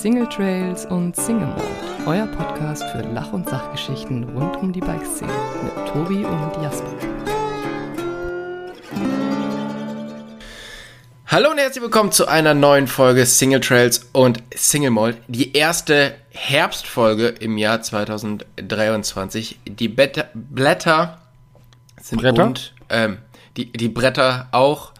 Single Trails und Single Mode, euer Podcast für Lach- und Sachgeschichten rund um die Bikeszene mit Tobi und Jasper. Hallo und herzlich willkommen zu einer neuen Folge Single Trails und Single Mold. Die erste Herbstfolge im Jahr 2023. Die Beta Blätter sind Bretter? bunt, ähm, die, die Bretter auch.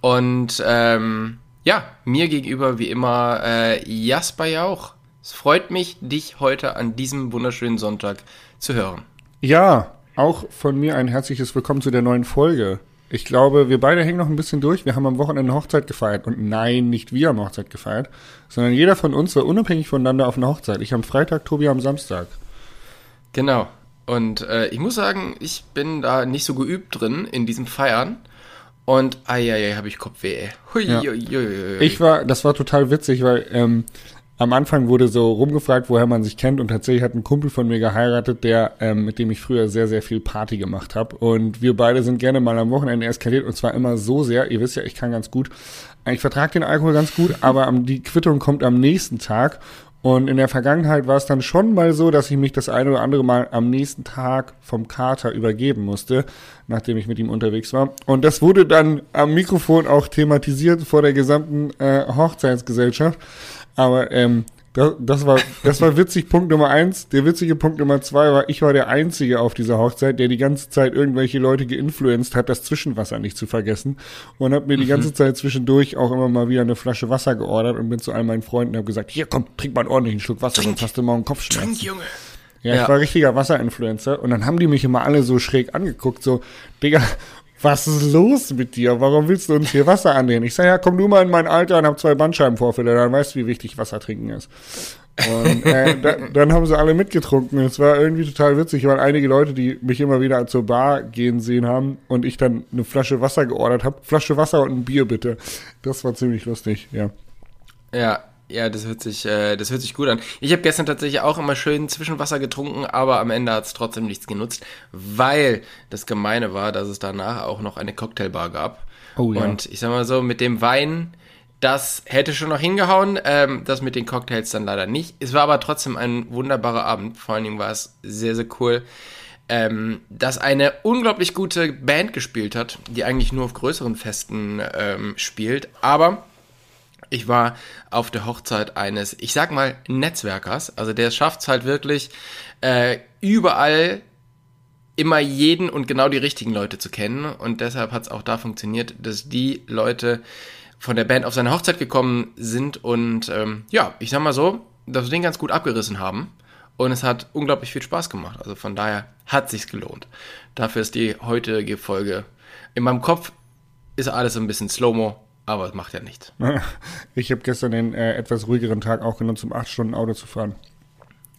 Und ähm, ja, mir gegenüber wie immer äh, Jasper Jauch. Es freut mich, dich heute an diesem wunderschönen Sonntag zu hören. Ja, auch von mir ein herzliches Willkommen zu der neuen Folge. Ich glaube, wir beide hängen noch ein bisschen durch. Wir haben am Wochenende eine Hochzeit gefeiert. Und nein, nicht wir haben Hochzeit gefeiert, sondern jeder von uns war unabhängig voneinander auf einer Hochzeit. Ich am Freitag, Tobi am Samstag. Genau. Und äh, ich muss sagen, ich bin da nicht so geübt drin in diesem Feiern. Und eieiei, habe ich Kopfweh. Hui, Ja. hui, hui. Ich war, das war total witzig, weil ähm, am Anfang wurde so rumgefragt, woher man sich kennt und tatsächlich hat ein Kumpel von mir geheiratet, der ähm, mit dem ich früher sehr sehr viel Party gemacht habe und wir beide sind gerne mal am Wochenende eskaliert und zwar immer so sehr. Ihr wisst ja, ich kann ganz gut, ich vertrage den Alkohol ganz gut, aber am, die Quittung kommt am nächsten Tag und in der Vergangenheit war es dann schon mal so, dass ich mich das eine oder andere Mal am nächsten Tag vom Kater übergeben musste, nachdem ich mit ihm unterwegs war. Und das wurde dann am Mikrofon auch thematisiert vor der gesamten äh, Hochzeitsgesellschaft. Aber ähm, das, das war das war witzig Punkt Nummer eins. Der witzige Punkt Nummer zwei war, ich war der Einzige auf dieser Hochzeit, der die ganze Zeit irgendwelche Leute geinfluenced hat, das Zwischenwasser nicht zu vergessen. Und habe mir die ganze Zeit zwischendurch auch immer mal wieder eine Flasche Wasser geordert und bin zu all meinen Freunden und habe gesagt, hier komm, trink mal einen ordentlichen Schluck Wasser, sonst hast du morgen Kopfschmerzen. Trink, Junge. Ja, Ja. ich war richtiger Wasserinfluencer und dann haben die mich immer alle so schräg angeguckt, so, Digga, was ist los mit dir? Warum willst du uns hier Wasser andrehen? Ich sag, ja, komm du mal in mein Alter und hab zwei Bandscheibenvorfälle, dann weißt du, wie wichtig Wasser trinken ist. Und äh, da, dann haben sie alle mitgetrunken. Es war irgendwie total witzig, weil einige Leute, die mich immer wieder zur Bar gehen sehen haben und ich dann eine Flasche Wasser geordert habe. Flasche Wasser und ein Bier bitte. Das war ziemlich lustig, ja. Ja, ja, das hört sich, äh, das hört sich gut an. Ich habe gestern tatsächlich auch immer schön Zwischenwasser getrunken, aber am Ende hat es trotzdem nichts genutzt, weil das Gemeine war, dass es danach auch noch eine Cocktailbar gab. Oh ja. Und ich sag mal so, mit dem Wein, das hätte schon noch hingehauen, ähm, das mit den Cocktails dann leider nicht. Es war aber trotzdem ein wunderbarer Abend. Vor allen Dingen war es sehr, sehr cool, ähm, dass eine unglaublich gute Band gespielt hat, die eigentlich nur auf größeren Festen ähm, spielt, aber ich war auf der Hochzeit eines, ich sag mal, Netzwerkers. Also der schafft es halt wirklich, äh, überall immer jeden und genau die richtigen Leute zu kennen. Und deshalb hat es auch da funktioniert, dass die Leute von der Band auf seine Hochzeit gekommen sind und ähm, ja, ich sag mal so, dass wir den ganz gut abgerissen haben. Und es hat unglaublich viel Spaß gemacht. Also von daher hat sich's gelohnt. Dafür ist die heutige Folge. In meinem Kopf ist alles so ein bisschen Slow-Mo, aber es macht ja nichts. Ich habe gestern den äh, etwas ruhigeren Tag auch genutzt, um acht Stunden Auto zu fahren.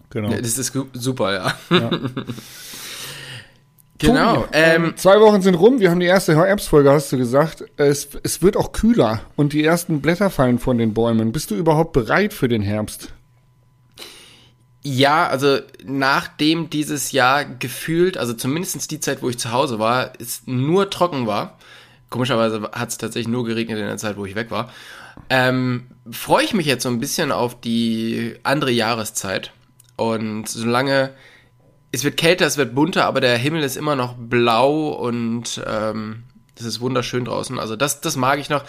Genau. Ja, Das ist super, ja. Ja. genau. Tobi, Ähm, Zwei Wochen sind rum, wir haben die erste Herbstfolge, hast du gesagt. Es, es wird auch kühler und die ersten Blätter fallen von den Bäumen. Bist du überhaupt bereit für den Herbst? ja, also nachdem dieses Jahr gefühlt, also zumindest die Zeit, wo ich zu Hause war, es nur trocken war. Komischerweise hat es tatsächlich nur geregnet in der Zeit, wo ich weg war. Ähm, freue ich mich jetzt so ein bisschen auf die andere Jahreszeit. Und solange es wird kälter, es wird bunter, aber der Himmel ist immer noch blau und ähm, es ist wunderschön draußen. Also das, das mag ich noch.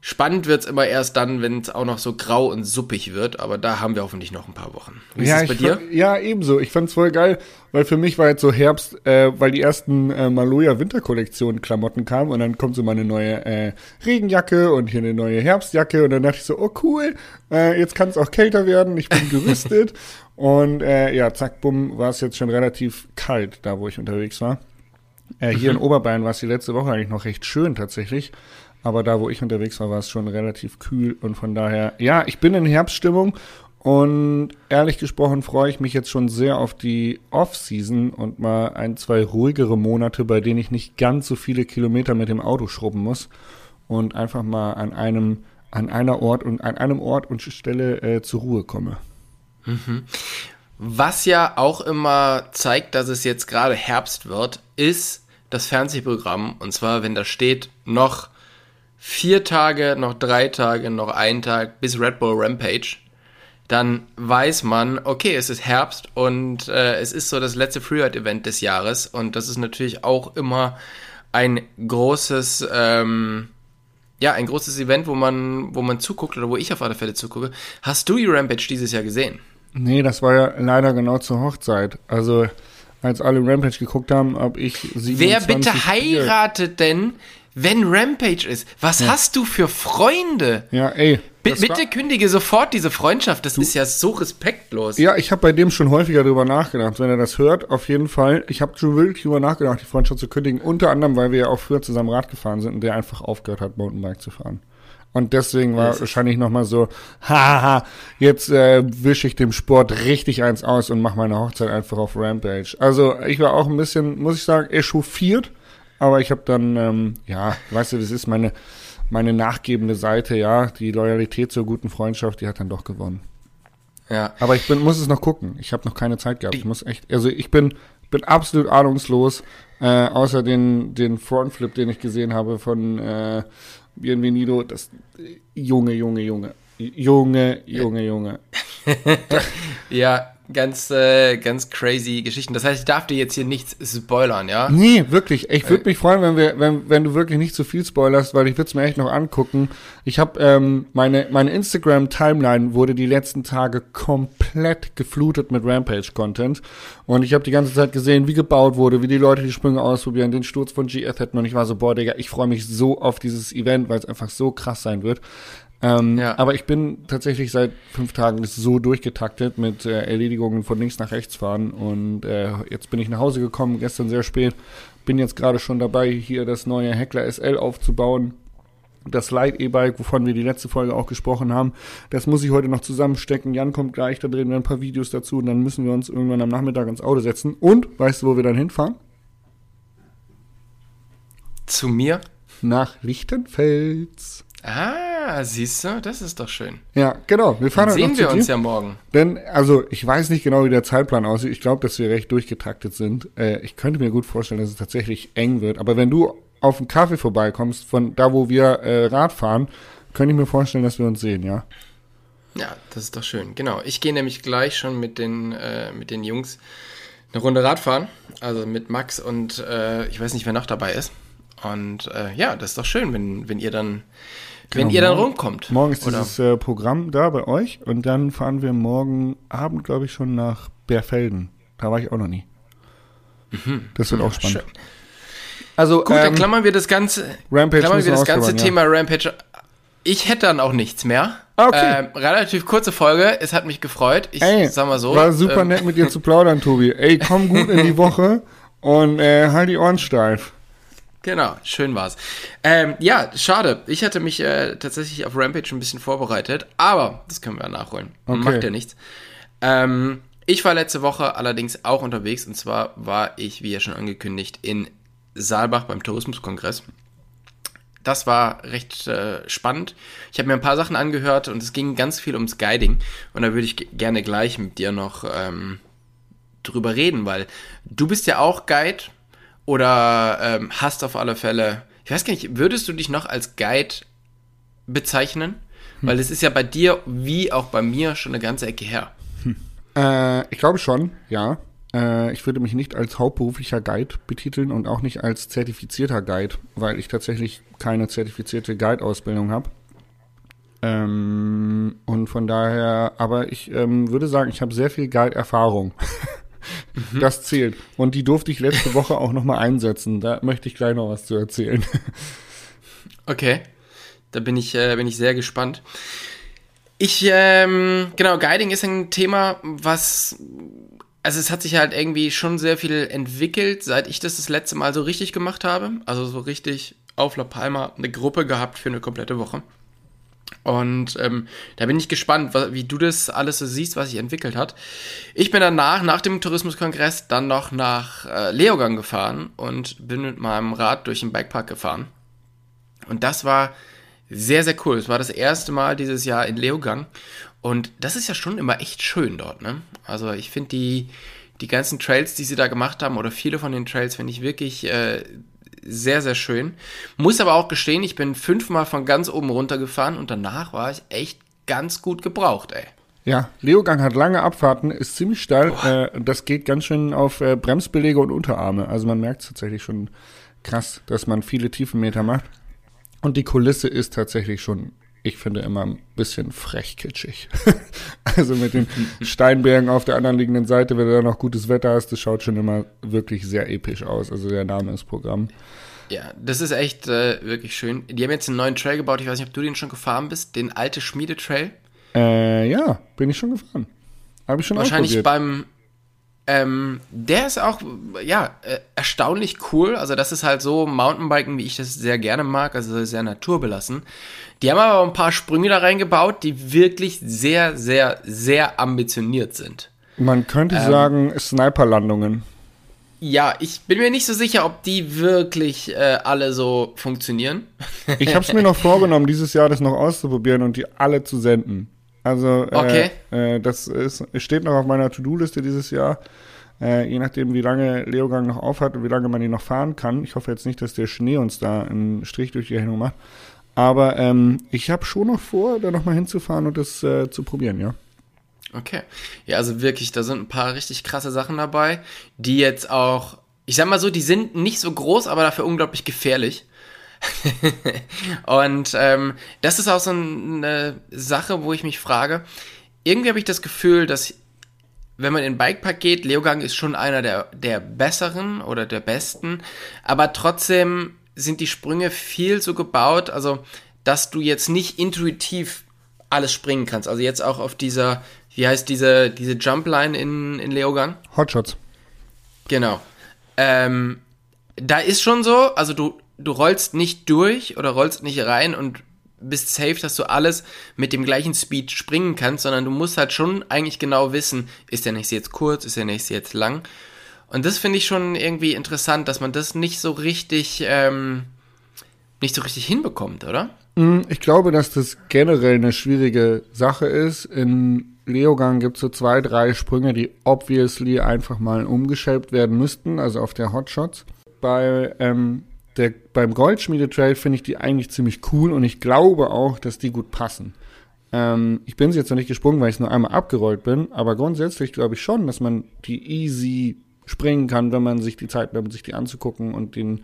Spannend wird's immer erst dann, wenn es auch noch so grau und suppig wird, aber da haben wir hoffentlich noch ein paar Wochen. Wie ist es bei dir? Fand, ja, ebenso. Ich fand's voll geil, weil für mich war jetzt so Herbst, äh, weil die ersten äh, Maloja Winterkollektion Klamotten kamen und dann kommt so meine neue äh, Regenjacke und hier eine neue Herbstjacke und dann dachte ich so, oh cool, äh, jetzt kann es auch kälter werden, ich bin gerüstet und äh, ja, zack, bumm, war es jetzt schon relativ kalt, da wo ich unterwegs war. Äh, hier in Oberbayern war es die letzte Woche eigentlich noch recht schön tatsächlich. Aber da, wo ich unterwegs war, war es schon relativ kühl. Und von daher, ja, ich bin in Herbststimmung. Und ehrlich gesprochen freue ich mich jetzt schon sehr auf die Off-Season und mal ein, zwei ruhigere Monate, bei denen ich nicht ganz so viele Kilometer mit dem Auto schrubben muss. Und einfach mal an einem, an einer Ort und an einem Ort und Stelle äh, zur Ruhe komme. Was ja auch immer zeigt, dass es jetzt gerade Herbst wird, ist das Fernsehprogramm. Und zwar, wenn da steht, noch vier Tage, noch drei Tage, noch ein Tag bis Red Bull Rampage. dann weiß man, okay, es ist Herbst und äh, es ist so das letzte Freeride-Event des Jahres und das ist natürlich auch immer ein großes, ähm, ja, ein großes Event, wo man, wo man zuguckt oder wo ich auf alle Fälle zugucke. Hast du die Rampage dieses Jahr gesehen? Nee, das war ja leider genau zur Hochzeit. Also, als alle Rampage geguckt haben, habe ich 27 Wer bitte heiratet denn, wenn Rampage ist? Was ja. hast du für Freunde? Ja, ey. B bitte kündige sofort diese Freundschaft. Das du, ist ja so respektlos. Ja, ich habe bei dem schon häufiger drüber nachgedacht. Wenn er das hört, auf jeden Fall. Ich habe schon wirklich drüber nachgedacht, die Freundschaft zu kündigen. Unter anderem, weil wir ja auch früher zusammen Rad gefahren sind und der einfach aufgehört hat, Mountainbike zu fahren. Und deswegen war wahrscheinlich nochmal so, haha, jetzt äh, wische ich dem Sport richtig eins aus und mache meine Hochzeit einfach auf Rampage. Also ich war auch ein bisschen, muss ich sagen, echauffiert, aber ich habe dann, ähm, ja, weißt du, das ist meine, meine nachgebende Seite, ja, die Loyalität zur guten Freundschaft, die hat dann doch gewonnen. Ja. Aber ich bin, muss es noch gucken. Ich habe noch keine Zeit gehabt. Ich muss echt, also ich bin, bin absolut ahnungslos, äh, außer den, den Frontflip, den ich gesehen habe von äh, Bienvenido, das Junge, Junge, Junge. Junge, Junge, Junge. ja, ganz, äh, ganz crazy Geschichten. Das heißt, ich darf dir jetzt hier nichts spoilern, ja? Nee, wirklich. Ich würde äh. mich freuen, wenn wir, wenn, wenn du wirklich nicht zu so viel spoilerst, weil ich würde es mir echt noch angucken. Ich habe ähm, meine meine Instagram Timeline wurde die letzten Tage komplett geflutet mit Rampage Content und ich habe die ganze Zeit gesehen, wie gebaut wurde, wie die Leute die Sprünge ausprobieren, den Sturz von GF hätten und ich war so boah, Digga, ich freue mich so auf dieses Event, weil es einfach so krass sein wird. Ähm, ja. Aber ich bin tatsächlich seit fünf Tagen so durchgetaktet mit äh, Erledigungen von links nach rechts fahren und äh, jetzt bin ich nach Hause gekommen, gestern sehr spät. Bin jetzt gerade schon dabei, hier das neue Heckler SL aufzubauen. Das Light E-Bike, wovon wir die letzte Folge auch gesprochen haben, das muss ich heute noch zusammenstecken. Jan kommt gleich, da drehen wir ein paar Videos dazu und dann müssen wir uns irgendwann am Nachmittag ins Auto setzen. Und, weißt du, wo wir dann hinfahren? Zu mir? Nach Lichtenfels. Ah, siehst du, das ist doch schön. Ja, genau. Wir fahren Dann sehen wir uns ja morgen. Denn, also, ich weiß nicht genau, wie der Zeitplan aussieht. Ich glaube, dass wir recht durchgetaktet sind. Äh, ich könnte mir gut vorstellen, dass es tatsächlich eng wird. Aber wenn du auf einen Kaffee vorbeikommst, von da, wo wir äh, Rad fahren, könnte ich mir vorstellen, dass wir uns sehen, ja? Ja, das ist doch schön. Genau. Ich gehe nämlich gleich schon mit den, äh, mit den Jungs eine Runde Rad fahren. Also mit Max und äh, ich weiß nicht, wer noch dabei ist. Und äh, ja, das ist doch schön, wenn, wenn ihr dann wenn ihr dann rumkommt. Morgen ist oder? dieses äh, Programm da bei euch und dann fahren wir morgen Abend, glaube ich, schon nach Berfelden. Da war ich auch noch nie. Mhm. Das wird ja, auch spannend. Schön. Also, Gut, ähm, dann klammern wir das ganze, Rampage klammern wir das ganze Thema ja. Rampage. Ich hätte dann auch nichts mehr. Ah, okay. Ähm, relativ kurze Folge. Es hat mich gefreut. Ich Ey, sag mal so. War super ähm, nett mit dir zu plaudern, Tobi. Ey, komm gut in die Woche und äh, halt die Ohren steif. Genau, schön war's. Ähm, ja, schade. Ich hatte mich äh, tatsächlich auf Rampage ein bisschen vorbereitet, aber das können wir ja nachholen. Okay. Macht ja nichts. Ähm, ich war letzte Woche allerdings auch unterwegs und zwar war ich, wie ja schon angekündigt, in Saalbach beim Tourismuskongress. Das war recht äh, spannend. Ich habe mir ein paar Sachen angehört und es ging ganz viel ums Guiding und da würde ich gerne gleich mit dir noch ähm, drüber reden, weil du bist ja auch Guide oder ähm, hast auf alle Fälle, ich weiß gar nicht, würdest du dich noch als Guide bezeichnen? Hm. Weil es ist ja bei dir wie auch bei mir schon eine ganze Ecke her. Hm. Äh, ich glaube schon, ja. Äh, ich würde mich nicht als hauptberuflicher Guide betiteln und auch nicht als zertifizierter Guide, weil ich tatsächlich keine zertifizierte Guide-Ausbildung habe. Ähm, und von daher, aber ich ähm, würde sagen, ich habe sehr viel Guide-Erfahrung. Mhm. Das zählt. Und die durfte ich letzte Woche auch nochmal einsetzen. Da möchte ich gleich noch was zu erzählen. Okay. Da bin ich, äh, bin ich sehr gespannt. Ich, ähm, genau, Guiding ist ein Thema, was, also es hat sich halt irgendwie schon sehr viel entwickelt, seit ich das das letzte Mal so richtig gemacht habe. Also so richtig auf La Palma eine Gruppe gehabt für eine komplette Woche. Und ähm, da bin ich gespannt, wie du das alles so siehst, was sich entwickelt hat. Ich bin danach, nach dem Tourismuskongress, dann noch nach äh, Leogang gefahren und bin mit meinem Rad durch den Bikepark gefahren. Und das war sehr, sehr cool. Es war das erste Mal dieses Jahr in Leogang. Und das ist ja schon immer echt schön dort, ne? Also ich finde die, die ganzen Trails, die sie da gemacht haben, oder viele von den Trails, finde ich wirklich äh, sehr, sehr schön. Muss aber auch gestehen, ich bin fünfmal von ganz oben runter gefahren und danach war ich echt ganz gut gebraucht, ey. Ja, Leogang hat lange Abfahrten, ist ziemlich steil. Äh, das geht ganz schön auf äh, Bremsbelege und Unterarme. Also man merkt tatsächlich schon krass, dass man viele Tiefenmeter macht. Und die Kulisse ist tatsächlich schon, ich finde, immer ein bisschen frech kitschig. also mit den Steinbergen auf der anderen liegenden Seite, wenn du da noch gutes Wetter hast, das schaut schon immer wirklich sehr episch aus. Also der Name ist Programm. Ja, das ist echt äh, wirklich schön. Die haben jetzt einen neuen Trail gebaut. Ich weiß nicht, ob du den schon gefahren bist. Den alte Schmiedetrail. Äh, ja, bin ich schon gefahren. Habe ich schon Wahrscheinlich beim. Ähm, der ist auch, ja, äh, erstaunlich cool. Also, das ist halt so Mountainbiken, wie ich das sehr gerne mag, also sehr naturbelassen. Die haben aber ein paar Sprünge da reingebaut, die wirklich sehr, sehr, sehr ambitioniert sind. Man könnte ähm, sagen, Sniperlandungen. Ja, ich bin mir nicht so sicher, ob die wirklich äh, alle so funktionieren. ich habe es mir noch vorgenommen, dieses Jahr das noch auszuprobieren und die alle zu senden. Also äh, okay. äh, das ist, steht noch auf meiner To-Do-Liste dieses Jahr. Äh, je nachdem, wie lange Leogang noch aufhat und wie lange man ihn noch fahren kann. Ich hoffe jetzt nicht, dass der Schnee uns da einen Strich durch die Rechnung macht. Aber ähm, ich habe schon noch vor, da nochmal hinzufahren und das äh, zu probieren, ja. Okay. Ja, also wirklich, da sind ein paar richtig krasse Sachen dabei, die jetzt auch, ich sag mal so, die sind nicht so groß, aber dafür unglaublich gefährlich. und ähm, das ist auch so eine Sache, wo ich mich frage, irgendwie habe ich das Gefühl, dass wenn man in Bikepark geht, Leogang ist schon einer der, der besseren oder der besten, aber trotzdem sind die Sprünge viel so gebaut, also dass du jetzt nicht intuitiv alles springen kannst. Also jetzt auch auf dieser, wie heißt diese, diese Jumpline in, in Leogang? Hotshots. Genau. Ähm, da ist schon so, also du, du rollst nicht durch oder rollst nicht rein und bist safe, dass du alles mit dem gleichen Speed springen kannst, sondern du musst halt schon eigentlich genau wissen, ist der nächste jetzt kurz, ist der nächste jetzt lang. Und das finde ich schon irgendwie interessant, dass man das nicht so richtig, ähm, nicht so richtig hinbekommt, oder? Mm, ich glaube, dass das generell eine schwierige Sache ist. In Leogang gibt es so zwei, drei Sprünge, die obviously einfach mal umgeschäbt werden müssten, also auf der Hotshots. Bei ähm, der, beim Goldschmiede-Trail finde ich die eigentlich ziemlich cool und ich glaube auch, dass die gut passen. Ähm, ich bin sie jetzt noch nicht gesprungen, weil ich nur einmal abgerollt bin, aber grundsätzlich glaube ich schon, dass man die easy springen kann, wenn man sich die Zeit nimmt, sich die anzugucken und den,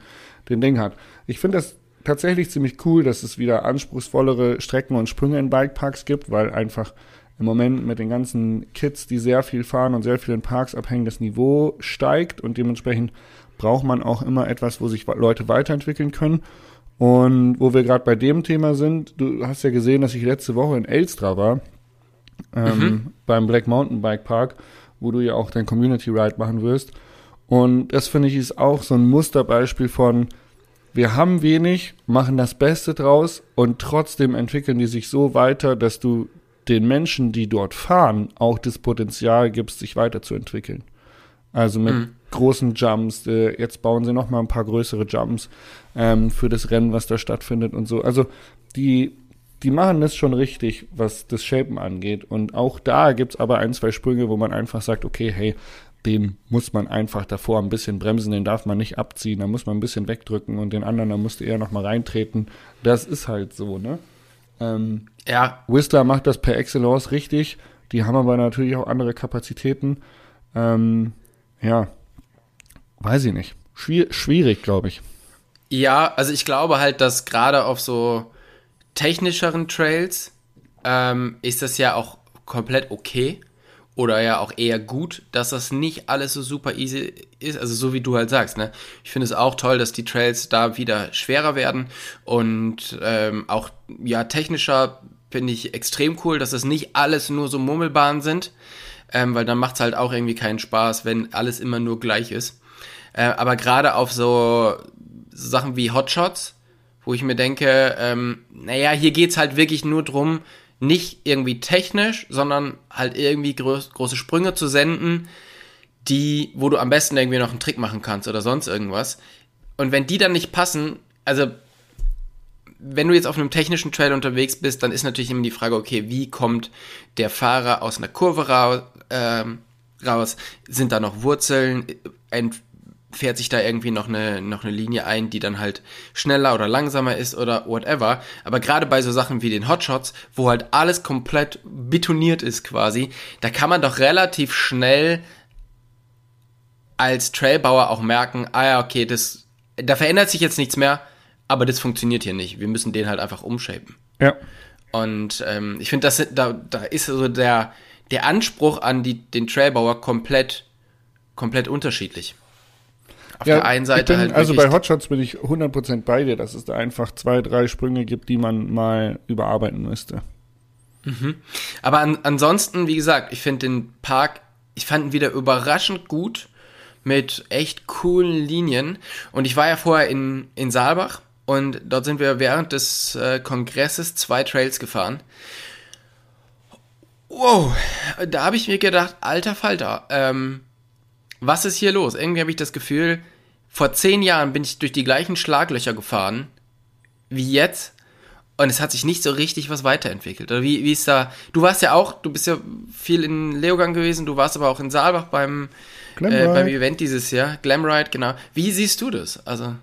den Ding hat. Ich finde das tatsächlich ziemlich cool, dass es wieder anspruchsvollere Strecken und Sprünge in Bikeparks gibt, weil einfach im Moment mit den ganzen Kids, die sehr viel fahren und sehr viel in Parks abhängen, das Niveau steigt und dementsprechend braucht man auch immer etwas, wo sich Leute weiterentwickeln können. Und wo wir gerade bei dem Thema sind, du hast ja gesehen, dass ich letzte Woche in Elstra war, ähm, mhm. beim Black Mountain Bike Park, wo du ja auch dein Community Ride machen wirst. Und das finde ich ist auch so ein Musterbeispiel von, wir haben wenig, machen das Beste draus und trotzdem entwickeln die sich so weiter, dass du den Menschen, die dort fahren, auch das Potenzial gibst, sich weiterzuentwickeln. Also mit mhm. großen Jumps. Äh, jetzt bauen sie noch mal ein paar größere Jumps ähm, für das Rennen, was da stattfindet und so. Also die, die machen das schon richtig, was das Shapen angeht. Und auch da gibt's aber ein, zwei Sprünge, wo man einfach sagt, okay, hey, den muss man einfach davor ein bisschen bremsen, den darf man nicht abziehen, da muss man ein bisschen wegdrücken und den anderen, da musste eher noch mal reintreten. Das ist halt so, ne? Ähm, ja. Whistler macht das per Excellence richtig. Die haben aber natürlich auch andere Kapazitäten. Ähm, ja, weiß ich nicht. Schwier schwierig, glaube ich. Ja, also ich glaube halt, dass gerade auf so technischeren Trails ähm, ist das ja auch komplett okay oder ja auch eher gut, dass das nicht alles so super easy ist, also so wie du halt sagst, ne? Ich finde es auch toll, dass die Trails da wieder schwerer werden und ähm, auch ja technischer finde ich extrem cool, dass das nicht alles nur so Murmelbahnen sind, ähm, weil dann macht es halt auch irgendwie keinen Spaß, wenn alles immer nur gleich ist. Äh, aber gerade auf so, Sachen wie Hotshots, wo ich mir denke, ähm, naja, hier geht's halt wirklich nur drum, nicht irgendwie technisch, sondern halt irgendwie groß, große Sprünge zu senden, die, wo du am besten irgendwie noch einen Trick machen kannst oder sonst irgendwas. Und wenn die dann nicht passen, also wenn du jetzt auf einem technischen Trail unterwegs bist, dann ist natürlich immer die Frage, okay, wie kommt der Fahrer aus einer Kurve raus? Ähm, raus? Sind da noch Wurzeln? Fährt sich da irgendwie noch eine, noch eine Linie ein, die dann halt schneller oder langsamer ist oder whatever. Aber gerade bei so Sachen wie den Hotshots, wo halt alles komplett betoniert ist quasi, da kann man doch relativ schnell als Trailbauer auch merken, ah ja, okay, das, da verändert sich jetzt nichts mehr, aber das funktioniert hier nicht. Wir müssen den halt einfach umshapen. Ja. Und ähm, ich finde, da, da ist so der, der Anspruch an die, den Trailbauer komplett, komplett unterschiedlich. Auf ja, der einen Seite bin, halt. Also bei Hotshots bin ich 100% bei dir, dass es da einfach zwei, drei Sprünge gibt, die man mal überarbeiten müsste. Mhm. Aber an, ansonsten, wie gesagt, ich finde den Park, ich fand ihn wieder überraschend gut mit echt coolen Linien. Und ich war ja vorher in, in Saalbach und dort sind wir während des äh, Kongresses zwei Trails gefahren. Wow, da habe ich mir gedacht, alter Falter, ähm, was ist hier los? Irgendwie habe ich das Gefühl, vor zehn Jahren bin ich durch die gleichen Schlaglöcher gefahren wie jetzt und es hat sich nicht so richtig was weiterentwickelt. Oder wie, wie ist da? Du warst ja auch, du bist ja viel in Leogang gewesen, du warst aber auch in Saalbach beim, äh, beim Event dieses Jahr, Glamride, genau. Wie siehst du das? Also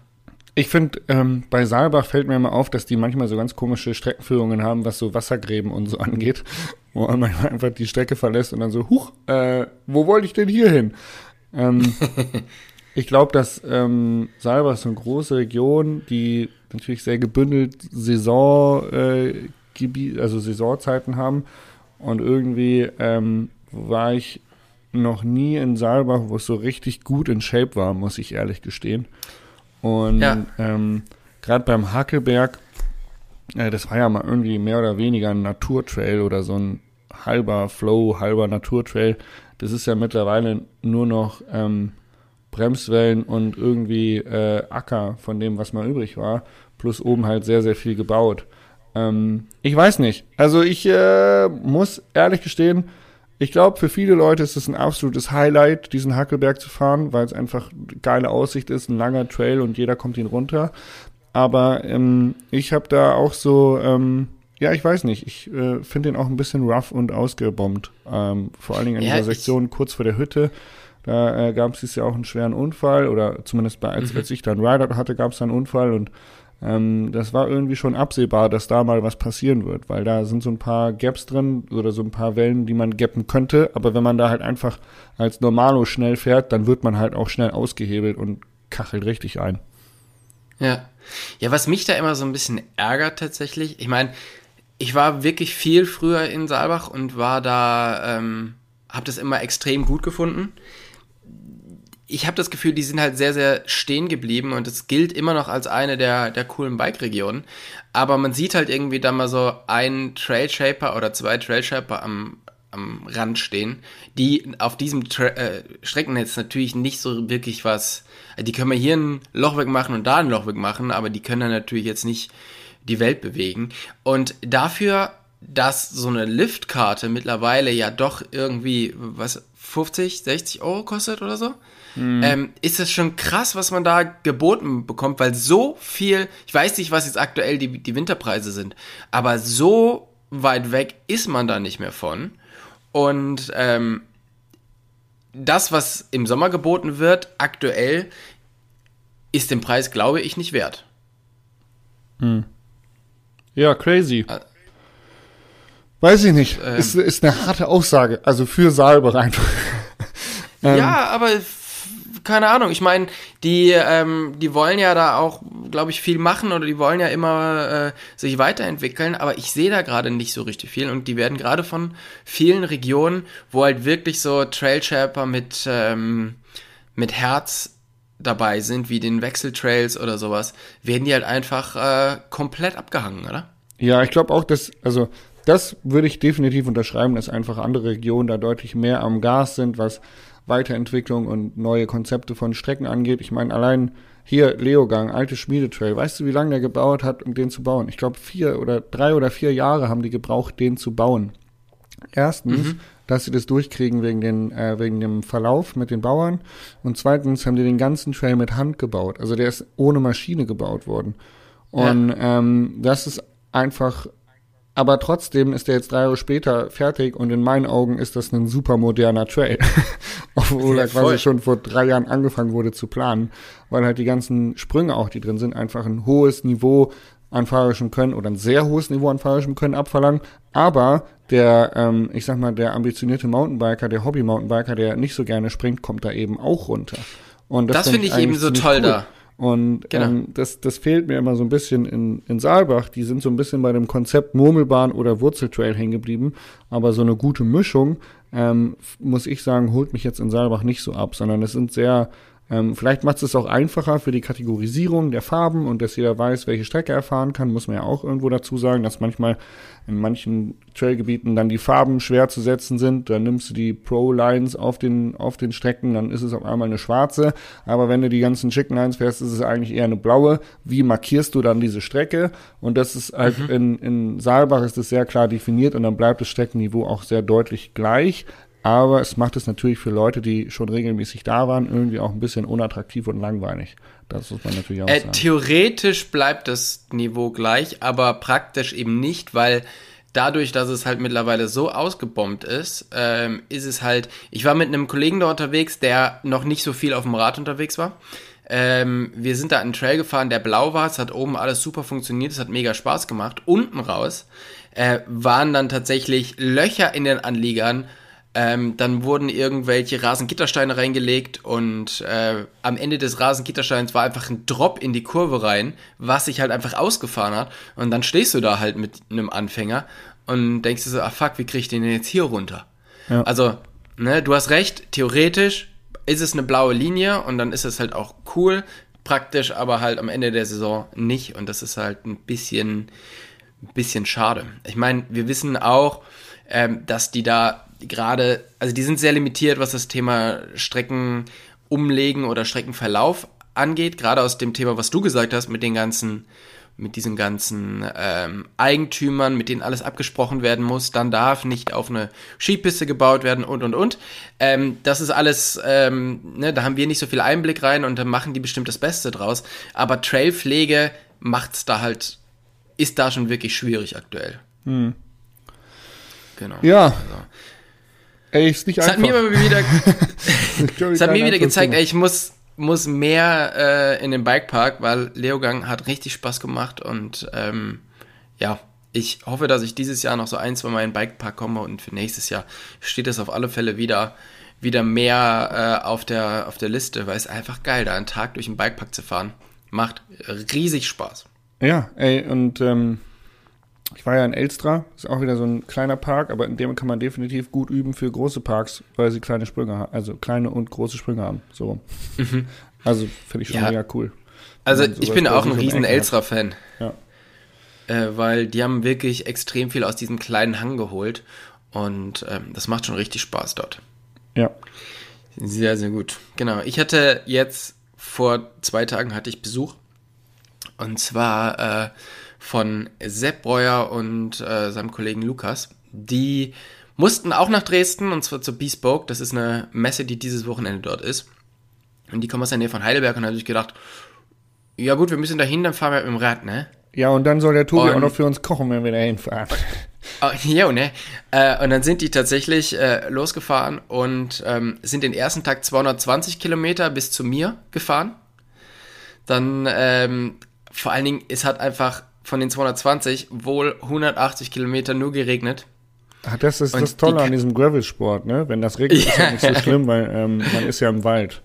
ich finde, ähm, bei Saalbach fällt mir immer auf, dass die manchmal so ganz komische Streckenführungen haben, was so Wassergräben und so angeht, wo man einfach die Strecke verlässt und dann so, huch, äh, wo wollte ich denn hier hin? Ähm, ich glaube, dass ähm, Salva ist so eine große Region, die natürlich sehr gebündelt Saison, äh, also Saisonzeiten haben. Und irgendwie ähm, war ich noch nie in Saalbach, wo es so richtig gut in Shape war, muss ich ehrlich gestehen. Und ja. ähm, gerade beim Hackelberg, äh, das war ja mal irgendwie mehr oder weniger ein Naturtrail oder so ein halber Flow, halber Naturtrail. Das ist ja mittlerweile nur noch ähm, Bremswellen und irgendwie äh, Acker von dem, was mal übrig war, plus oben halt sehr, sehr viel gebaut. Ähm, ich weiß nicht. Also ich äh, muss ehrlich gestehen, ich glaube, für viele Leute ist es ein absolutes Highlight, diesen Hackelberg zu fahren, weil es einfach geile Aussicht ist, ein langer Trail und jeder kommt ihn runter. Aber ähm, ich habe da auch so, ähm, ja, ich weiß nicht, ich äh, finde den auch ein bisschen rough und ausgebombt. Ähm, vor allen Dingen in ja, dieser Sektion kurz vor der Hütte. Da äh, gab es ja auch einen schweren Unfall oder zumindest bei, als, mhm. als ich dann Rider hatte, gab es einen Unfall und ähm, das war irgendwie schon absehbar, dass da mal was passieren wird, weil da sind so ein paar Gaps drin oder so ein paar Wellen, die man gappen könnte, aber wenn man da halt einfach als Normalo schnell fährt, dann wird man halt auch schnell ausgehebelt und kachelt richtig ein. Ja. Ja, was mich da immer so ein bisschen ärgert tatsächlich, ich meine, ich war wirklich viel früher in Saalbach und war da, ähm, hab das immer extrem gut gefunden ich habe das Gefühl, die sind halt sehr, sehr stehen geblieben und es gilt immer noch als eine der, der coolen Bike-Regionen. Aber man sieht halt irgendwie da mal so einen Trailshaper oder zwei Trailshaper am, am Rand stehen, die auf diesem Tra äh, Streckennetz natürlich nicht so wirklich was, die können wir hier ein Loch wegmachen und da ein Loch wegmachen, aber die können dann natürlich jetzt nicht die Welt bewegen. Und dafür, dass so eine Liftkarte mittlerweile ja doch irgendwie, was, 50, 60 Euro kostet oder so, mhm. ähm, ist es schon krass, was man da geboten bekommt, weil so viel, ich weiß nicht, was jetzt aktuell die, die Winterpreise sind, aber so weit weg ist man da nicht mehr von. Und ähm, das, was im Sommer geboten wird, aktuell, ist den Preis, glaube ich, nicht wert. Hm. Ja, crazy. Äh, Weiß ich nicht. Ähm, ist, ist eine harte Aussage. Also für Saalbach einfach. ähm, ja, aber keine Ahnung. Ich meine, die, ähm, die wollen ja da auch, glaube ich, viel machen oder die wollen ja immer äh, sich weiterentwickeln, aber ich sehe da gerade nicht so richtig viel und die werden gerade von vielen Regionen, wo halt wirklich so Trailshaper mit, ähm, mit Herz dabei sind, wie den Wechseltrails oder sowas, werden die halt einfach äh, komplett abgehangen, oder? Ja, ich glaube auch, dass, also das würde ich definitiv unterschreiben, dass einfach andere Regionen da deutlich mehr am Gas sind, was Weiterentwicklung und neue Konzepte von Strecken angeht. Ich meine, allein hier Leogang, alte Schmiedetrail. Weißt du, wie lange der gebaut hat, um den zu bauen? Ich glaube, vier oder drei oder vier Jahre haben die gebraucht, den zu bauen. Erstens, mhm. dass sie das durchkriegen wegen, den, äh, wegen dem Verlauf mit den Bauern. Und zweitens haben die den ganzen Trail mit Hand gebaut. Also der ist ohne Maschine gebaut worden. Und ja. ähm, das ist einfach aber trotzdem ist der jetzt drei Jahre später fertig und in meinen Augen ist das ein super moderner Trail. Obwohl ja, er quasi schon vor drei Jahren angefangen wurde zu planen, weil halt die ganzen Sprünge auch, die drin sind, einfach ein hohes Niveau an fahrerischem Können oder ein sehr hohes Niveau an fahrerischem Können abverlangen. Aber der, ähm, ich sag mal, der ambitionierte Mountainbiker, der Hobby-Mountainbiker, der nicht so gerne springt, kommt da eben auch runter. Und das, das finde ich, ich eben so toll cool. da. Und genau. ähm, das, das fehlt mir immer so ein bisschen in, in Saalbach. Die sind so ein bisschen bei dem Konzept Murmelbahn oder Wurzeltrail hängen geblieben. Aber so eine gute Mischung, ähm, muss ich sagen, holt mich jetzt in Saalbach nicht so ab, sondern es sind sehr ähm, vielleicht macht es auch einfacher für die Kategorisierung der Farben und dass jeder weiß, welche Strecke er fahren kann, muss man ja auch irgendwo dazu sagen, dass manchmal in manchen Trailgebieten dann die Farben schwer zu setzen sind. Dann nimmst du die Pro-Lines auf den, auf den Strecken, dann ist es auf einmal eine schwarze. Aber wenn du die ganzen Chicken Lines fährst, ist es eigentlich eher eine blaue. Wie markierst du dann diese Strecke? Und das ist halt mhm. in, in Saalbach ist es sehr klar definiert und dann bleibt das Streckenniveau auch sehr deutlich gleich. Aber es macht es natürlich für Leute, die schon regelmäßig da waren, irgendwie auch ein bisschen unattraktiv und langweilig. Das muss man natürlich auch äh, sagen. Theoretisch bleibt das Niveau gleich, aber praktisch eben nicht, weil dadurch, dass es halt mittlerweile so ausgebombt ist, ähm, ist es halt. Ich war mit einem Kollegen da unterwegs, der noch nicht so viel auf dem Rad unterwegs war. Ähm, wir sind da einen Trail gefahren, der blau war. Es hat oben alles super funktioniert. Es hat mega Spaß gemacht. Unten raus äh, waren dann tatsächlich Löcher in den Anliegern ähm, dann wurden irgendwelche Rasengittersteine reingelegt und äh, am Ende des Rasengittersteins war einfach ein Drop in die Kurve rein, was sich halt einfach ausgefahren hat. Und dann stehst du da halt mit einem Anfänger und denkst dir so, ah fuck, wie krieg ich den denn jetzt hier runter? Ja. Also, ne, du hast recht, theoretisch ist es eine blaue Linie und dann ist es halt auch cool, praktisch, aber halt am Ende der Saison nicht. Und das ist halt ein bisschen, ein bisschen schade. Ich meine, wir wissen auch, ähm, dass die da gerade, also die sind sehr limitiert, was das Thema Strecken umlegen oder Streckenverlauf angeht, gerade aus dem Thema, was du gesagt hast, mit den ganzen, mit diesen ganzen ähm, Eigentümern, mit denen alles abgesprochen werden muss, dann darf nicht auf eine Skipiste gebaut werden und und und. Ähm, das ist alles, ähm, ne, da haben wir nicht so viel Einblick rein und da machen die bestimmt das Beste draus. Aber Trailpflege macht's da halt, ist da schon wirklich schwierig aktuell. Hm. Genau. Ja. Also. Ey, ist nicht es einfach. Hat mir wieder, es hat mir wieder gezeigt, ey, ich muss, muss mehr äh, in den Bikepark, weil Leogang hat richtig Spaß gemacht und ähm, ja, ich hoffe, dass ich dieses Jahr noch so ein, zwei Mal in den Bikepark komme und für nächstes Jahr steht es auf alle Fälle wieder, wieder mehr äh, auf, der, auf der Liste, weil es einfach geil, da einen Tag durch den Bikepark zu fahren. Macht riesig Spaß. Ja, ey, und ähm, ich war ja in Elstra, ist auch wieder so ein kleiner Park, aber in dem kann man definitiv gut üben für große Parks, weil sie kleine Sprünge haben, also kleine und große Sprünge haben. So. Mhm. Also finde ich schon ja. mega cool. Also ich bin auch ein riesen Elstra-Fan. Ja. Äh, weil die haben wirklich extrem viel aus diesem kleinen Hang geholt und ähm, das macht schon richtig Spaß dort. Ja. Sehr, sehr gut. Genau. Ich hatte jetzt vor zwei Tagen hatte ich Besuch und zwar äh, von Sepp Breuer und äh, seinem Kollegen Lukas. Die mussten auch nach Dresden und zwar zur Bespoke. Das ist eine Messe, die dieses Wochenende dort ist. Und die kommen aus der Nähe von Heidelberg und da habe ich gedacht, ja gut, wir müssen dahin, dann fahren wir mit dem Rad, ne? Ja, und dann soll der Tobi und, auch noch für uns kochen, wenn wir da hinfahren. Oh, ja, ne? Äh, und dann sind die tatsächlich äh, losgefahren und ähm, sind den ersten Tag 220 Kilometer bis zu mir gefahren. Dann ähm, vor allen Dingen, es hat einfach von den 220 wohl 180 Kilometer nur geregnet. Ach, das ist und das Tolle an diesem Gravel-Sport, ne? Wenn das regnet, ist ja nicht so schlimm, weil ähm, man ist ja im Wald.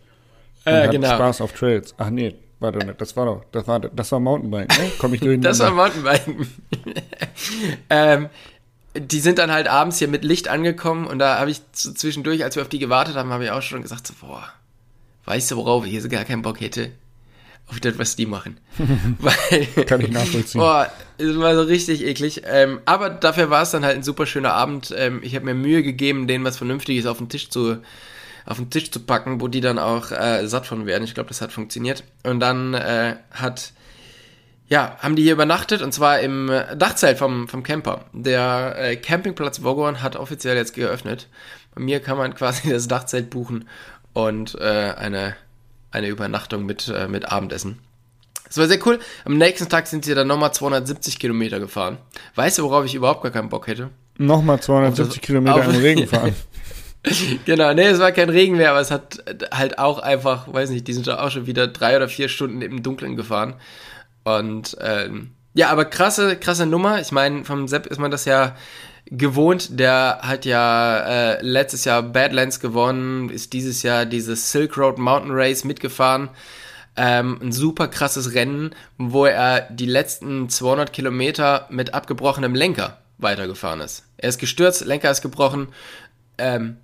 Man äh, hat genau. Spaß auf Trails. Ach nee, warte, das war doch, das war, das war Mountainbiken, ne? Komm ich durch. das war Mountainbiken. ähm, die sind dann halt abends hier mit Licht angekommen und da habe ich so zwischendurch, als wir auf die gewartet haben, habe ich auch schon gesagt, so, boah, weißt du, worauf ich hier so gar keinen Bock hätte? Auf das, was die machen. Weil, Kann ich nachvollziehen. Boah, es war so richtig eklig. Ähm, aber dafür war es dann halt ein super schöner Abend. Ähm, ich habe mir Mühe gegeben, denen was Vernünftiges auf den Tisch zu auf den Tisch zu packen, wo die dann auch äh, satt von werden. Ich glaube, das hat funktioniert. Und dann äh, hat ja, haben die hier übernachtet und zwar im Dachzelt vom, vom Camper. Der äh, Campingplatz Wogorn hat offiziell jetzt geöffnet. Bei mir kann man quasi das Dachzelt buchen und äh, eine eine Übernachtung mit, äh, mit Abendessen. Das war sehr cool. Am nächsten Tag sind sie dann nochmal 270 Kilometer gefahren. Weißt du, worauf ich überhaupt gar keinen Bock hätte? Nochmal 270 Kilometer im Regen fahren. genau, nee, es war kein Regen mehr, aber es hat halt auch einfach, weiß nicht, die sind auch schon wieder drei oder vier Stunden im Dunkeln gefahren. Und ähm, ja, aber krasse, krasse Nummer. Ich meine, vom Sepp ist man das ja gewohnt. Der hat ja äh, letztes Jahr Badlands gewonnen, ist dieses Jahr dieses Silk Road Mountain Race mitgefahren. Ähm, ein super krasses Rennen, wo er die letzten 200 Kilometer mit abgebrochenem Lenker weitergefahren ist. Er ist gestürzt, Lenker ist gebrochen. Ähm,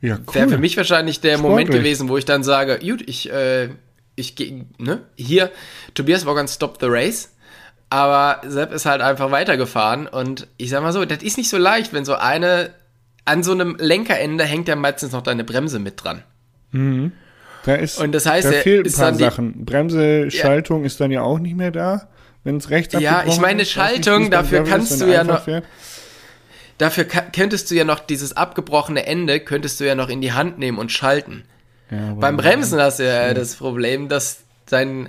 ja, cool. Wäre für mich wahrscheinlich der Sportlich. Moment gewesen, wo ich dann sage, gut, ich, äh, ich gehe, ne, hier, Tobias Wogan stop the race. Aber Sepp ist halt einfach weitergefahren und ich sag mal so, das ist nicht so leicht, wenn so eine, an so einem Lenkerende hängt ja meistens noch deine Bremse mit dran. Mhm. Da ist, und das heißt, da fehlt ein paar Sachen. Bremse, Schaltung ja. ist dann ja auch nicht mehr da, wenn es rechts Ja, ich meine, Schaltung, nicht, dafür kannst ist, du ja noch, fährt. dafür könntest du ja noch dieses abgebrochene Ende, könntest du ja noch in die Hand nehmen und schalten. Ja, Beim Bremsen hast du ja das Problem, dass dein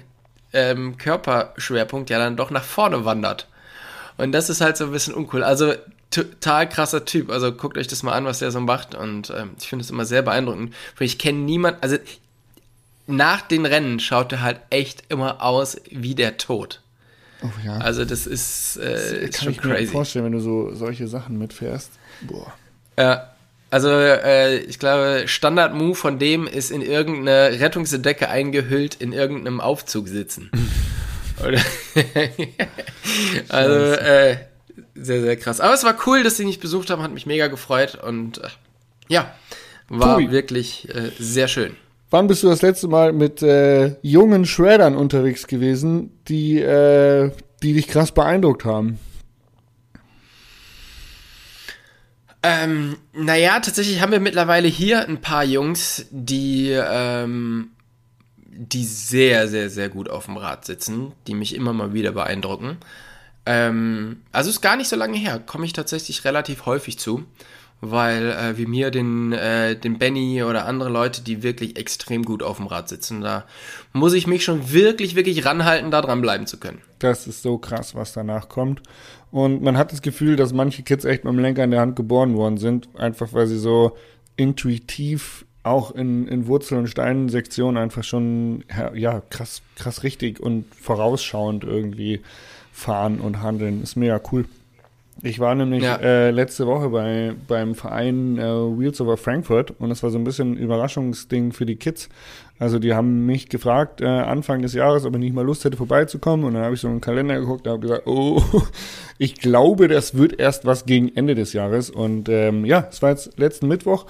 ähm, Körperschwerpunkt ja dann doch nach vorne wandert. Und das ist halt so ein bisschen uncool. Also total krasser Typ. Also guckt euch das mal an, was der so macht. Und ähm, ich finde es immer sehr beeindruckend. Ich kenne niemanden, also nach den Rennen schaut er halt echt immer aus wie der Tod. Oh ja. Also das ist, äh, das ist kann schon ich crazy. mir vorstellen, wenn du so solche Sachen mitfährst. Boah. Ja. Also äh, ich glaube, Standard-Move von dem ist in irgendeine Rettungsdecke eingehüllt in irgendeinem Aufzug sitzen. also äh, sehr, sehr krass. Aber es war cool, dass sie mich besucht haben, hat mich mega gefreut und äh, ja, war Tobi. wirklich äh, sehr schön. Wann bist du das letzte Mal mit äh, jungen Shreddern unterwegs gewesen, die, äh, die dich krass beeindruckt haben? Ähm, naja, tatsächlich haben wir mittlerweile hier ein paar Jungs, die, ähm, die sehr, sehr, sehr gut auf dem Rad sitzen, die mich immer mal wieder beeindrucken. Ähm, also ist gar nicht so lange her, komme ich tatsächlich relativ häufig zu weil äh, wie mir den, äh, den Benny oder andere Leute, die wirklich extrem gut auf dem Rad sitzen, da muss ich mich schon wirklich, wirklich ranhalten, da dran bleiben zu können. Das ist so krass, was danach kommt. Und man hat das Gefühl, dass manche Kids echt mit dem Lenker in der Hand geboren worden sind, einfach weil sie so intuitiv auch in, in Wurzel- und Steinsektionen einfach schon ja krass, krass richtig und vorausschauend irgendwie fahren und handeln. Ist mega cool. Ich war nämlich ja. äh, letzte Woche bei, beim Verein äh, Wheels over Frankfurt und das war so ein bisschen ein Überraschungsding für die Kids. Also die haben mich gefragt, äh, Anfang des Jahres, ob ich nicht mal Lust hätte vorbeizukommen und dann habe ich so einen Kalender geguckt und habe gesagt, oh, ich glaube, das wird erst was gegen Ende des Jahres und ähm, ja, es war jetzt letzten Mittwoch.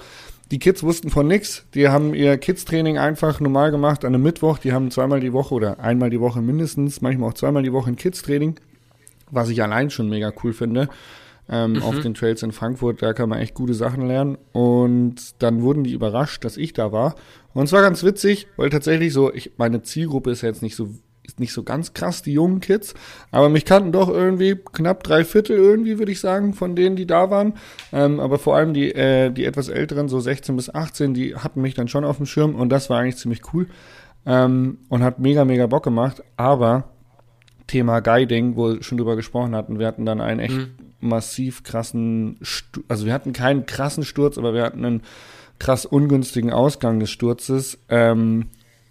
Die Kids wussten von nix. Die haben ihr Kids-Training einfach normal gemacht an einem Mittwoch. Die haben zweimal die Woche oder einmal die Woche mindestens, manchmal auch zweimal die Woche ein Kids-Training was ich allein schon mega cool finde. Ähm, mhm. Auf den Trails in Frankfurt, da kann man echt gute Sachen lernen. Und dann wurden die überrascht, dass ich da war. Und es war ganz witzig, weil tatsächlich so, ich, meine Zielgruppe ist jetzt nicht so ist nicht so ganz krass, die jungen Kids, aber mich kannten doch irgendwie knapp drei Viertel irgendwie, würde ich sagen, von denen, die da waren. Ähm, aber vor allem die, äh, die etwas älteren, so 16 bis 18, die hatten mich dann schon auf dem Schirm und das war eigentlich ziemlich cool ähm, und hat mega, mega Bock gemacht. Aber Thema Guiding, wo wir schon drüber gesprochen hatten. Wir hatten dann einen echt mhm. massiv krassen, Stu also wir hatten keinen krassen Sturz, aber wir hatten einen krass ungünstigen Ausgang des Sturzes, ähm,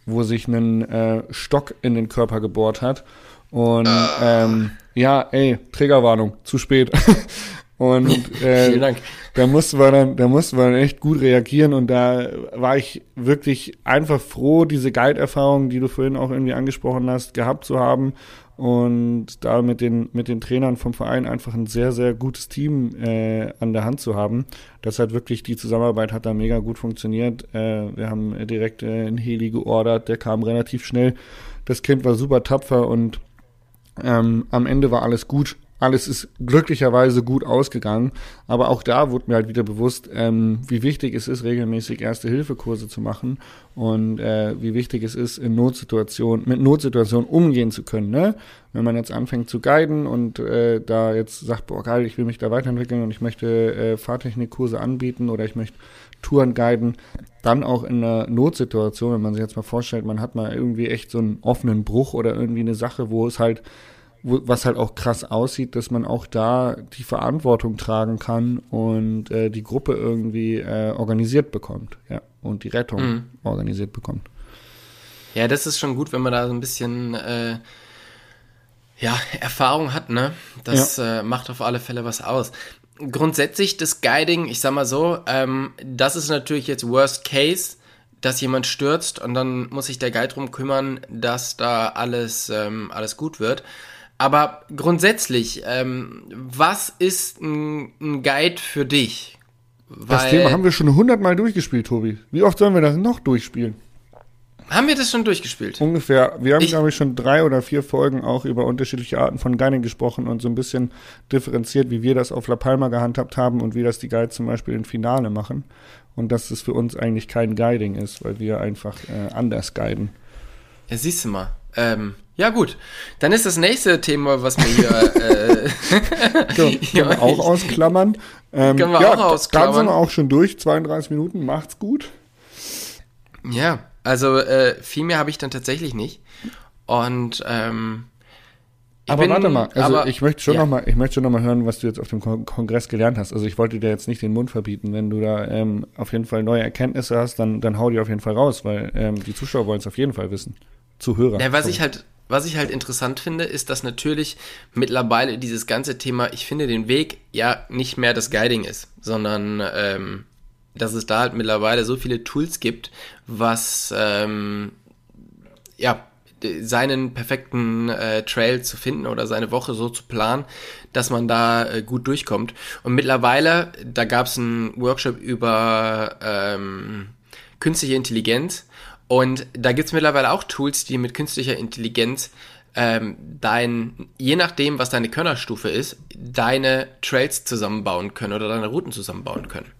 wo sich ein äh, Stock in den Körper gebohrt hat. Und ah. ähm, ja, ey, Trägerwarnung, zu spät. und äh, Vielen Dank. da mussten wir dann, da mussten wir dann echt gut reagieren und da war ich wirklich einfach froh, diese Guide-Erfahrung, die du vorhin auch irgendwie angesprochen hast, gehabt zu haben und da mit den, mit den Trainern vom Verein einfach ein sehr, sehr gutes Team äh, an der Hand zu haben. Das hat wirklich, die Zusammenarbeit hat da mega gut funktioniert. Äh, wir haben direkt äh, einen Heli geordert, der kam relativ schnell. Das Kind war super tapfer und ähm, am Ende war alles gut. Alles ist glücklicherweise gut ausgegangen. Aber auch da wurde mir halt wieder bewusst, ähm, wie wichtig es ist, regelmäßig Erste-Hilfe-Kurse zu machen und äh, wie wichtig es ist, in Notsituationen, mit Notsituationen umgehen zu können. Ne? Wenn man jetzt anfängt zu guiden und äh, da jetzt sagt, boah geil, ich will mich da weiterentwickeln und ich möchte äh, Fahrtechnikkurse anbieten oder ich möchte Touren guiden, dann auch in einer Notsituation, wenn man sich jetzt mal vorstellt, man hat mal irgendwie echt so einen offenen Bruch oder irgendwie eine Sache, wo es halt wo, was halt auch krass aussieht, dass man auch da die Verantwortung tragen kann und äh, die Gruppe irgendwie äh, organisiert bekommt, ja, und die Rettung mhm. organisiert bekommt. Ja, das ist schon gut, wenn man da so ein bisschen äh, ja, Erfahrung hat, ne? Das ja. äh, macht auf alle Fälle was aus. Grundsätzlich das Guiding, ich sag mal so, ähm, das ist natürlich jetzt Worst Case, dass jemand stürzt und dann muss sich der Guide drum kümmern, dass da alles, ähm, alles gut wird. Aber grundsätzlich, ähm, was ist ein, ein, Guide für dich? Weil das Thema haben wir schon hundertmal durchgespielt, Tobi. Wie oft sollen wir das noch durchspielen? Haben wir das schon durchgespielt? Ungefähr. Wir haben, glaube ich, schon drei oder vier Folgen auch über unterschiedliche Arten von Guiding gesprochen und so ein bisschen differenziert, wie wir das auf La Palma gehandhabt haben und wie das die Guides zum Beispiel im Finale machen. Und dass es für uns eigentlich kein Guiding ist, weil wir einfach äh, anders guiden. Ja, siehst du mal. Ähm, ja, gut. Dann ist das nächste Thema, was wir hier, äh, können, können wir auch ausklammern. Ähm, können wir ja, auch ausklammern. Da sind wir auch schon durch. 32 Minuten. Macht's gut. Ja, also äh, viel mehr habe ich dann tatsächlich nicht. Und ähm, aber bin, warte mal, also aber, ich möchte schon ja. noch mal, ich möchte schon noch mal hören, was du jetzt auf dem Kongress gelernt hast. Also ich wollte dir jetzt nicht den Mund verbieten. Wenn du da ähm, auf jeden Fall neue Erkenntnisse hast, dann dann hau die auf jeden Fall raus, weil ähm, die Zuschauer wollen es auf jeden Fall wissen. Zuhörer. Ja, was sorry. ich halt was ich halt interessant finde, ist, dass natürlich mittlerweile dieses ganze Thema, ich finde den Weg ja nicht mehr das Guiding ist, sondern ähm, dass es da halt mittlerweile so viele Tools gibt, was ähm, ja seinen perfekten äh, Trail zu finden oder seine Woche so zu planen, dass man da äh, gut durchkommt. Und mittlerweile, da gab es einen Workshop über ähm, künstliche Intelligenz und da gibt's mittlerweile auch Tools, die mit künstlicher Intelligenz ähm, dein, je nachdem, was deine Könnerstufe ist, deine Trails zusammenbauen können oder deine Routen zusammenbauen können.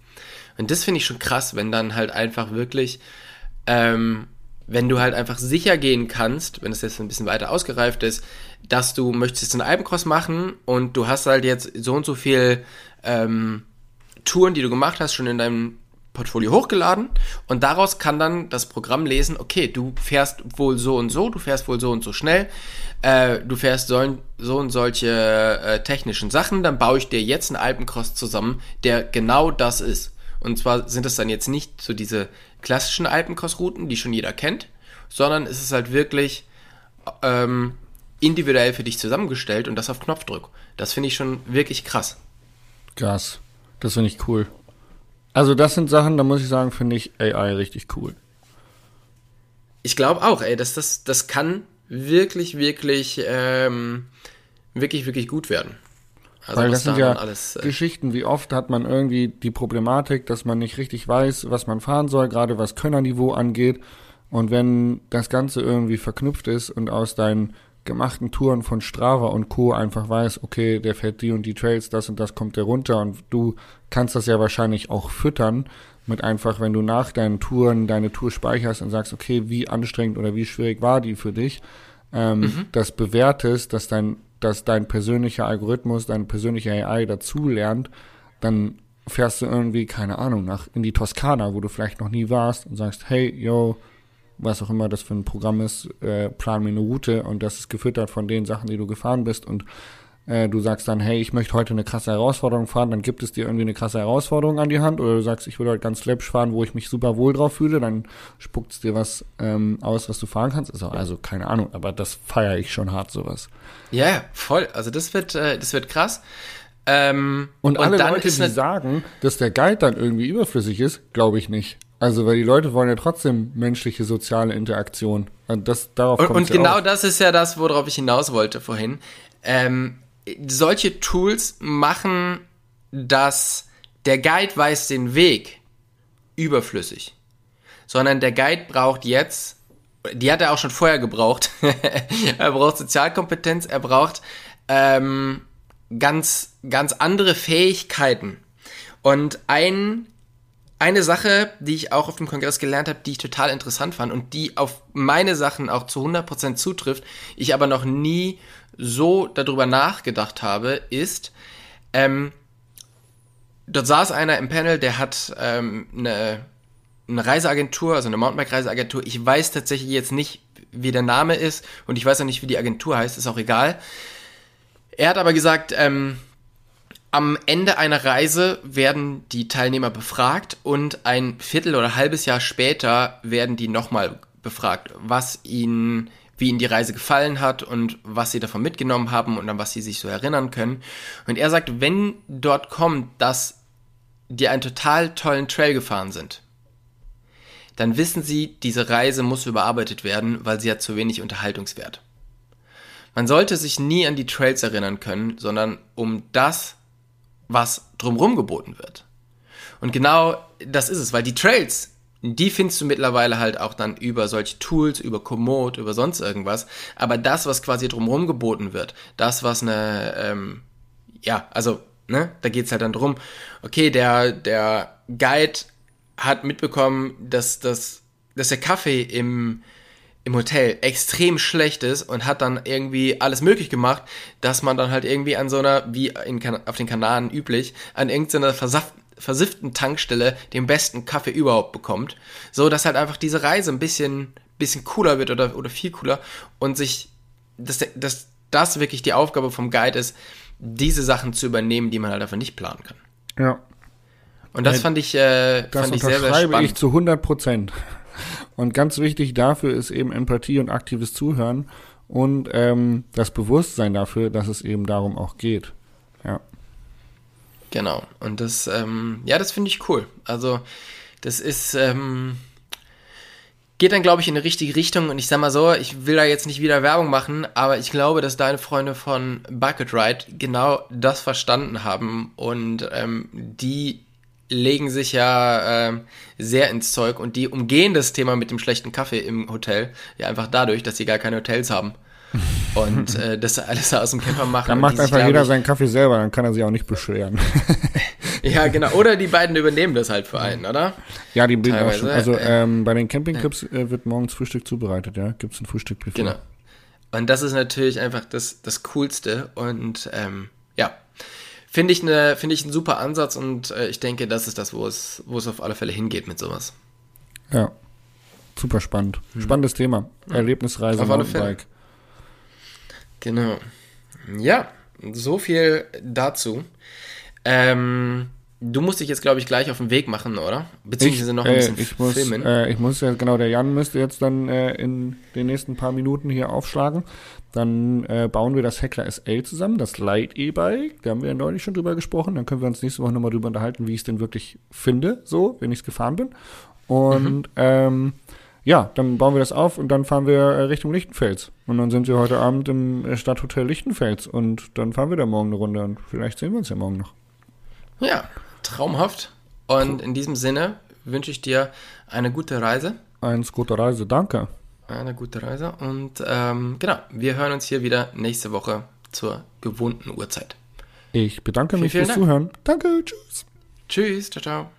Und das finde ich schon krass, wenn dann halt einfach wirklich, ähm, wenn du halt einfach sicher gehen kannst, wenn es jetzt ein bisschen weiter ausgereift ist, dass du möchtest einen Alpencross machen und du hast halt jetzt so und so viel ähm, Touren, die du gemacht hast, schon in deinem Portfolio hochgeladen und daraus kann dann das Programm lesen, okay, du fährst wohl so und so, du fährst wohl so und so schnell, äh, du fährst so, so und solche äh, technischen Sachen, dann baue ich dir jetzt einen Alpencross zusammen, der genau das ist. Und zwar sind es dann jetzt nicht so diese klassischen Alpencross-Routen, die schon jeder kennt, sondern es ist halt wirklich ähm, individuell für dich zusammengestellt und das auf Knopfdruck. Das finde ich schon wirklich krass. Krass. Das finde ich cool. Also das sind Sachen, da muss ich sagen, finde ich AI richtig cool. Ich glaube auch, ey, dass das, das kann wirklich, wirklich, ähm, wirklich, wirklich gut werden. Also Weil das sind ja alles, äh, Geschichten, wie oft hat man irgendwie die Problematik, dass man nicht richtig weiß, was man fahren soll, gerade was Könnerniveau angeht. Und wenn das Ganze irgendwie verknüpft ist und aus deinen gemachten Touren von Strava und Co. einfach weiß, okay, der fährt die und die Trails, das und das kommt der runter und du kannst das ja wahrscheinlich auch füttern mit einfach, wenn du nach deinen Touren deine Tour speicherst und sagst, okay, wie anstrengend oder wie schwierig war die für dich, ähm, mhm. das bewertest, dass dein, dass dein persönlicher Algorithmus, deine persönliche AI dazu lernt, dann fährst du irgendwie, keine Ahnung, nach in die Toskana, wo du vielleicht noch nie warst und sagst, hey, yo, was auch immer das für ein Programm ist, äh, plan mir eine Route und das ist gefüttert von den Sachen, die du gefahren bist und äh, du sagst dann, hey, ich möchte heute eine krasse Herausforderung fahren, dann gibt es dir irgendwie eine krasse Herausforderung an die Hand oder du sagst, ich will heute ganz läppisch fahren, wo ich mich super wohl drauf fühle, dann spuckt es dir was ähm, aus, was du fahren kannst. Also, also keine Ahnung, aber das feiere ich schon hart, sowas. Ja, voll. Also das wird, äh, das wird krass. Ähm, und, und alle Leute, die sagen, dass der Guide dann irgendwie überflüssig ist, glaube ich nicht. Also, weil die Leute wollen ja trotzdem menschliche soziale Interaktion. Und, das, darauf und, und genau auf. das ist ja das, worauf ich hinaus wollte vorhin. Ähm, solche Tools machen, dass der Guide weiß den Weg überflüssig. Sondern der Guide braucht jetzt, die hat er auch schon vorher gebraucht, er braucht Sozialkompetenz, er braucht ähm, ganz, ganz andere Fähigkeiten. Und ein, eine Sache, die ich auch auf dem Kongress gelernt habe, die ich total interessant fand und die auf meine Sachen auch zu 100% zutrifft, ich aber noch nie so darüber nachgedacht habe, ist, ähm, dort saß einer im Panel, der hat ähm, eine, eine Reiseagentur, also eine Mountainbike-Reiseagentur. Ich weiß tatsächlich jetzt nicht, wie der Name ist und ich weiß auch nicht, wie die Agentur heißt, ist auch egal. Er hat aber gesagt, ähm, am Ende einer Reise werden die Teilnehmer befragt und ein Viertel oder halbes Jahr später werden die nochmal befragt, was ihnen, wie ihnen die Reise gefallen hat und was sie davon mitgenommen haben und an was sie sich so erinnern können. Und er sagt, wenn dort kommt, dass die einen total tollen Trail gefahren sind, dann wissen sie, diese Reise muss überarbeitet werden, weil sie hat zu wenig Unterhaltungswert. Man sollte sich nie an die Trails erinnern können, sondern um das, was drumherum geboten wird. Und genau das ist es, weil die Trails, die findest du mittlerweile halt auch dann über solche Tools, über Komoot, über sonst irgendwas. Aber das, was quasi drumherum geboten wird, das, was eine, ähm, ja, also, ne, da geht's halt dann drum, okay, der, der Guide hat mitbekommen, dass, dass, dass der Kaffee im, im Hotel extrem schlecht ist und hat dann irgendwie alles möglich gemacht, dass man dann halt irgendwie an so einer, wie in, auf den Kanaren üblich, an irgendeiner versaft, versifften Tankstelle den besten Kaffee überhaupt bekommt. So, dass halt einfach diese Reise ein bisschen, bisschen cooler wird oder, oder viel cooler und sich, dass, dass das wirklich die Aufgabe vom Guide ist, diese Sachen zu übernehmen, die man halt einfach nicht planen kann. Ja. Und das fand ich, äh, das fand ich sehr, sehr spannend. ich zu 100 Prozent. Und ganz wichtig dafür ist eben Empathie und aktives Zuhören und ähm, das Bewusstsein dafür, dass es eben darum auch geht. Ja. Genau. Und das, ähm, ja, das finde ich cool. Also, das ist, ähm, geht dann, glaube ich, in die richtige Richtung. Und ich sag mal so, ich will da jetzt nicht wieder Werbung machen, aber ich glaube, dass deine Freunde von Bucket Ride genau das verstanden haben und ähm, die legen sich ja äh, sehr ins Zeug und die umgehen das Thema mit dem schlechten Kaffee im Hotel ja einfach dadurch, dass sie gar keine Hotels haben. Und äh, das alles aus dem Camper machen. Dann macht einfach jeder seinen Kaffee selber, dann kann er sich auch nicht beschweren. Ja, genau. Oder die beiden übernehmen das halt für einen, oder? ja, die bilden auch schon. Also äh, ähm, bei den Campingclips äh, wird morgens Frühstück zubereitet, ja. Gibt's ein Frühstückbuffet. Genau. Und das ist natürlich einfach das, das Coolste. Und ähm, ja, finde ich, ne, finde ich einen super Ansatz und äh, ich denke, das ist das, wo es, wo es auf alle Fälle hingeht mit sowas. Ja. Super spannend. Spannendes Thema. Erlebnisreise, Auf alle Fälle. Genau. Ja, so viel dazu. Ähm, du musst dich jetzt, glaube ich, gleich auf den Weg machen, oder? Beziehungsweise noch ein äh, bisschen ich muss, filmen. Äh, ich muss ja, genau, der Jan müsste jetzt dann äh, in den nächsten paar Minuten hier aufschlagen. Dann äh, bauen wir das Heckler SL zusammen, das Light E-Bike. Da haben wir ja neulich schon drüber gesprochen. Dann können wir uns nächste Woche nochmal drüber unterhalten, wie ich es denn wirklich finde, so, wenn ich es gefahren bin. Und Mhm. ähm, ja, dann bauen wir das auf und dann fahren wir äh, Richtung Lichtenfels. Und dann sind wir heute Abend im äh, Stadthotel Lichtenfels und dann fahren wir da morgen eine Runde und vielleicht sehen wir uns ja morgen noch. ja, traumhaft. Und in diesem Sinne wünsche ich dir eine gute Reise. Eins gute Reise, danke. Eine gute Reise. Und ähm, genau, wir hören uns hier wieder nächste Woche zur gewohnten Uhrzeit. Ich bedanke Vielen, mich fürs. Zuhören. Danke, tschüss. Tschüss, ciao, ciao.